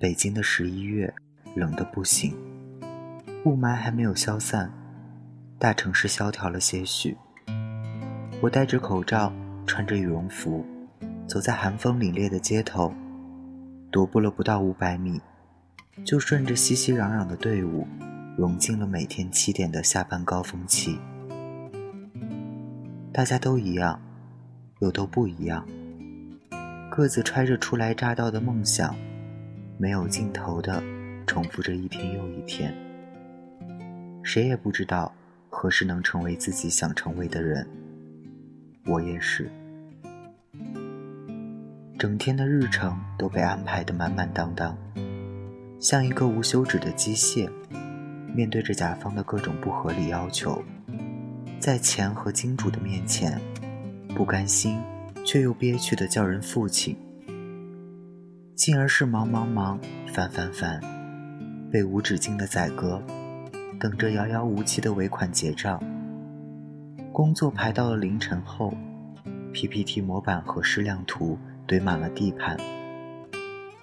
北京的十一月，冷得不行，雾霾还没有消散，大城市萧条了些许。我戴着口罩，穿着羽绒服，走在寒风凛冽的街头，踱步了不到五百米，就顺着熙熙攘攘的队伍，融进了每天七点的下班高峰期。大家都一样，又都不一样，各自揣着初来乍到的梦想。没有尽头的重复着一天又一天，谁也不知道何时能成为自己想成为的人。我也是，整天的日程都被安排得满满当当，像一个无休止的机械。面对着甲方的各种不合理要求，在钱和金主的面前，不甘心却又憋屈的叫人父亲。进而是忙忙忙，烦烦烦，被无止境的宰割，等着遥遥无期的尾款结账。工作排到了凌晨后，PPT 模板和矢量图堆满了地盘。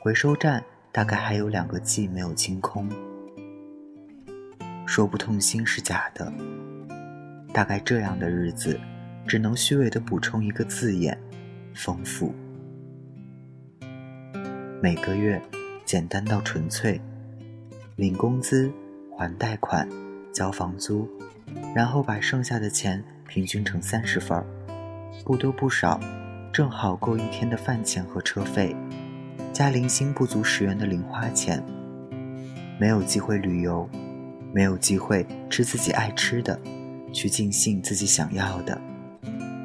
回收站大概还有两个 G 没有清空。说不痛心是假的，大概这样的日子，只能虚伪的补充一个字眼：丰富。每个月，简单到纯粹，领工资、还贷款、交房租，然后把剩下的钱平均成三十份儿，不多不少，正好够一天的饭钱和车费，加零星不足十元的零花钱。没有机会旅游，没有机会吃自己爱吃的，去尽兴自己想要的，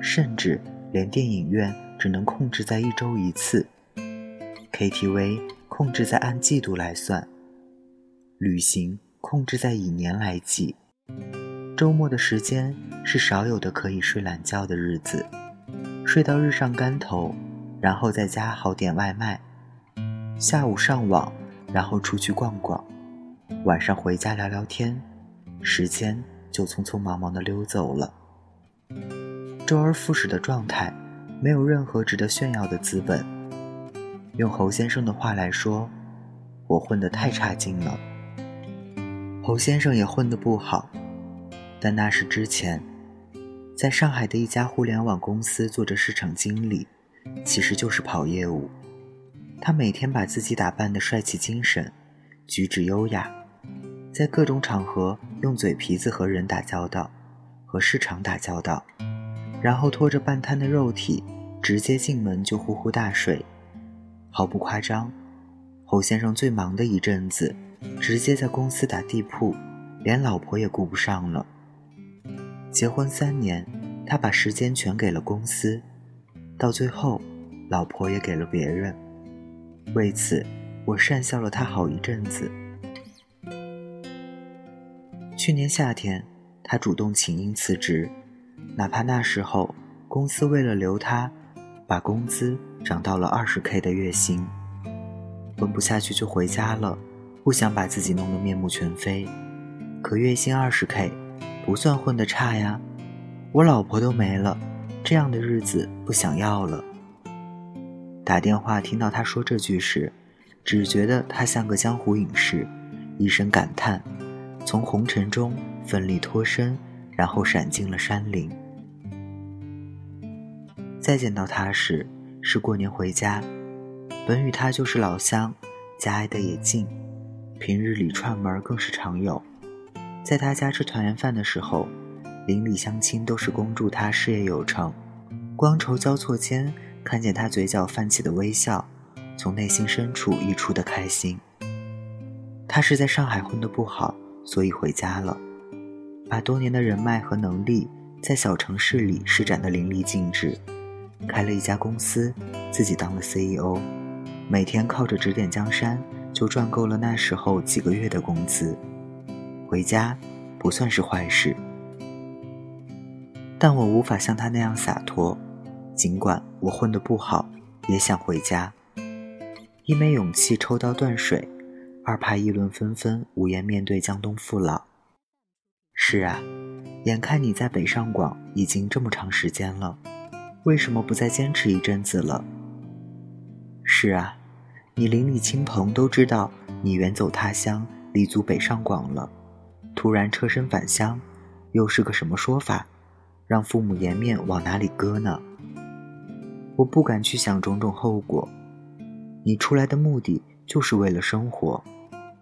甚至连电影院只能控制在一周一次。KTV 控制在按季度来算，旅行控制在以年来计，周末的时间是少有的可以睡懒觉的日子，睡到日上竿头，然后在家好点外卖，下午上网，然后出去逛逛，晚上回家聊聊天，时间就匆匆忙忙的溜走了。周而复始的状态，没有任何值得炫耀的资本。用侯先生的话来说，我混得太差劲了。侯先生也混得不好，但那是之前，在上海的一家互联网公司做着市场经理，其实就是跑业务。他每天把自己打扮得帅气精神，举止优雅，在各种场合用嘴皮子和人打交道，和市场打交道，然后拖着半瘫的肉体，直接进门就呼呼大睡。毫不夸张，侯先生最忙的一阵子，直接在公司打地铺，连老婆也顾不上了。结婚三年，他把时间全给了公司，到最后，老婆也给了别人。为此，我讪笑了他好一阵子。去年夏天，他主动请缨辞职，哪怕那时候公司为了留他。把工资涨到了二十 K 的月薪，混不下去就回家了，不想把自己弄得面目全非。可月薪二十 K，不算混得差呀。我老婆都没了，这样的日子不想要了。打电话听到他说这句时，只觉得他像个江湖隐士，一声感叹，从红尘中奋力脱身，然后闪进了山林。再见到他时，是过年回家。本与他就是老乡，家挨得也近，平日里串门更是常有。在他家吃团圆饭的时候，邻里乡亲都是恭祝他事业有成。光筹交错间，看见他嘴角泛起的微笑，从内心深处溢出的开心。他是在上海混得不好，所以回家了，把多年的人脉和能力在小城市里施展得淋漓尽致。开了一家公司，自己当了 CEO，每天靠着指点江山，就赚够了那时候几个月的工资。回家不算是坏事，但我无法像他那样洒脱。尽管我混得不好，也想回家。一没勇气抽刀断水，二怕议论纷纷，无颜面对江东父老。是啊，眼看你在北上广已经这么长时间了。为什么不再坚持一阵子了？是啊，你邻里亲朋都知道你远走他乡，立足北上广了，突然车身返乡，又是个什么说法？让父母颜面往哪里搁呢？我不敢去想种种后果。你出来的目的就是为了生活，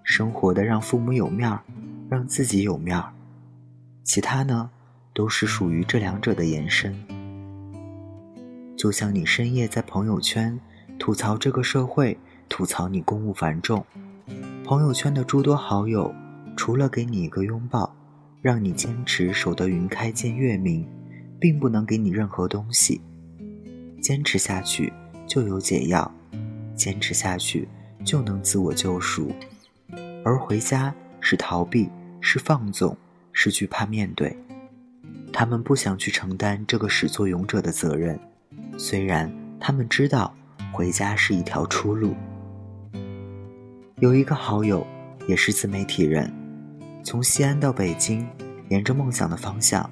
生活的让父母有面儿，让自己有面儿，其他呢，都是属于这两者的延伸。就像你深夜在朋友圈吐槽这个社会，吐槽你公务繁重，朋友圈的诸多好友，除了给你一个拥抱，让你坚持守得云开见月明。并不能给你任何东西，坚持下去就有解药，坚持下去就能自我救赎，而回家是逃避，是放纵，是惧怕面对。他们不想去承担这个始作俑者的责任，虽然他们知道回家是一条出路。有一个好友，也是自媒体人，从西安到北京，沿着梦想的方向。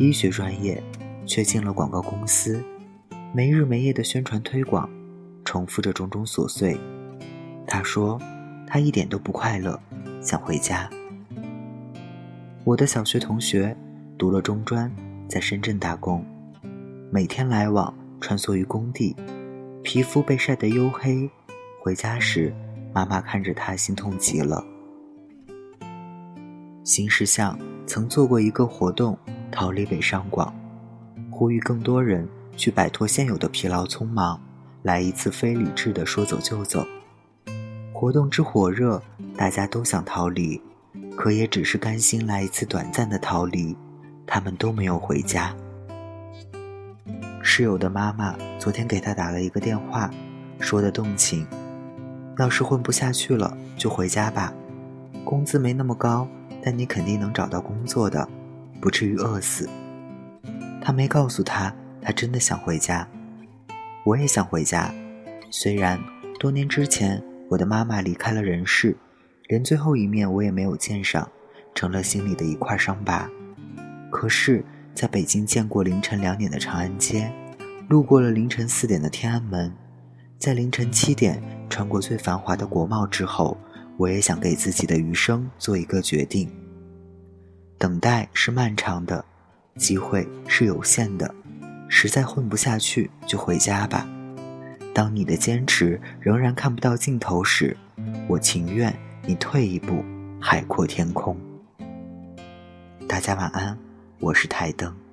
医学专业，却进了广告公司，没日没夜的宣传推广，重复着种种琐碎。他说，他一点都不快乐，想回家。我的小学同学读了中专，在深圳打工，每天来往穿梭于工地，皮肤被晒得黝黑。回家时，妈妈看着他心痛极了。新事项曾做过一个活动。逃离北上广，呼吁更多人去摆脱现有的疲劳匆忙，来一次非理智的说走就走。活动之火热，大家都想逃离，可也只是甘心来一次短暂的逃离。他们都没有回家。室友的妈妈昨天给他打了一个电话，说的动情：“要是混不下去了，就回家吧，工资没那么高，但你肯定能找到工作的。”不至于饿死。他没告诉他，他真的想回家。我也想回家，虽然多年之前我的妈妈离开了人世，连最后一面我也没有见上，成了心里的一块伤疤。可是，在北京见过凌晨两点的长安街，路过了凌晨四点的天安门，在凌晨七点穿过最繁华的国贸之后，我也想给自己的余生做一个决定。等待是漫长的，机会是有限的，实在混不下去就回家吧。当你的坚持仍然看不到尽头时，我情愿你退一步，海阔天空。大家晚安，我是台灯。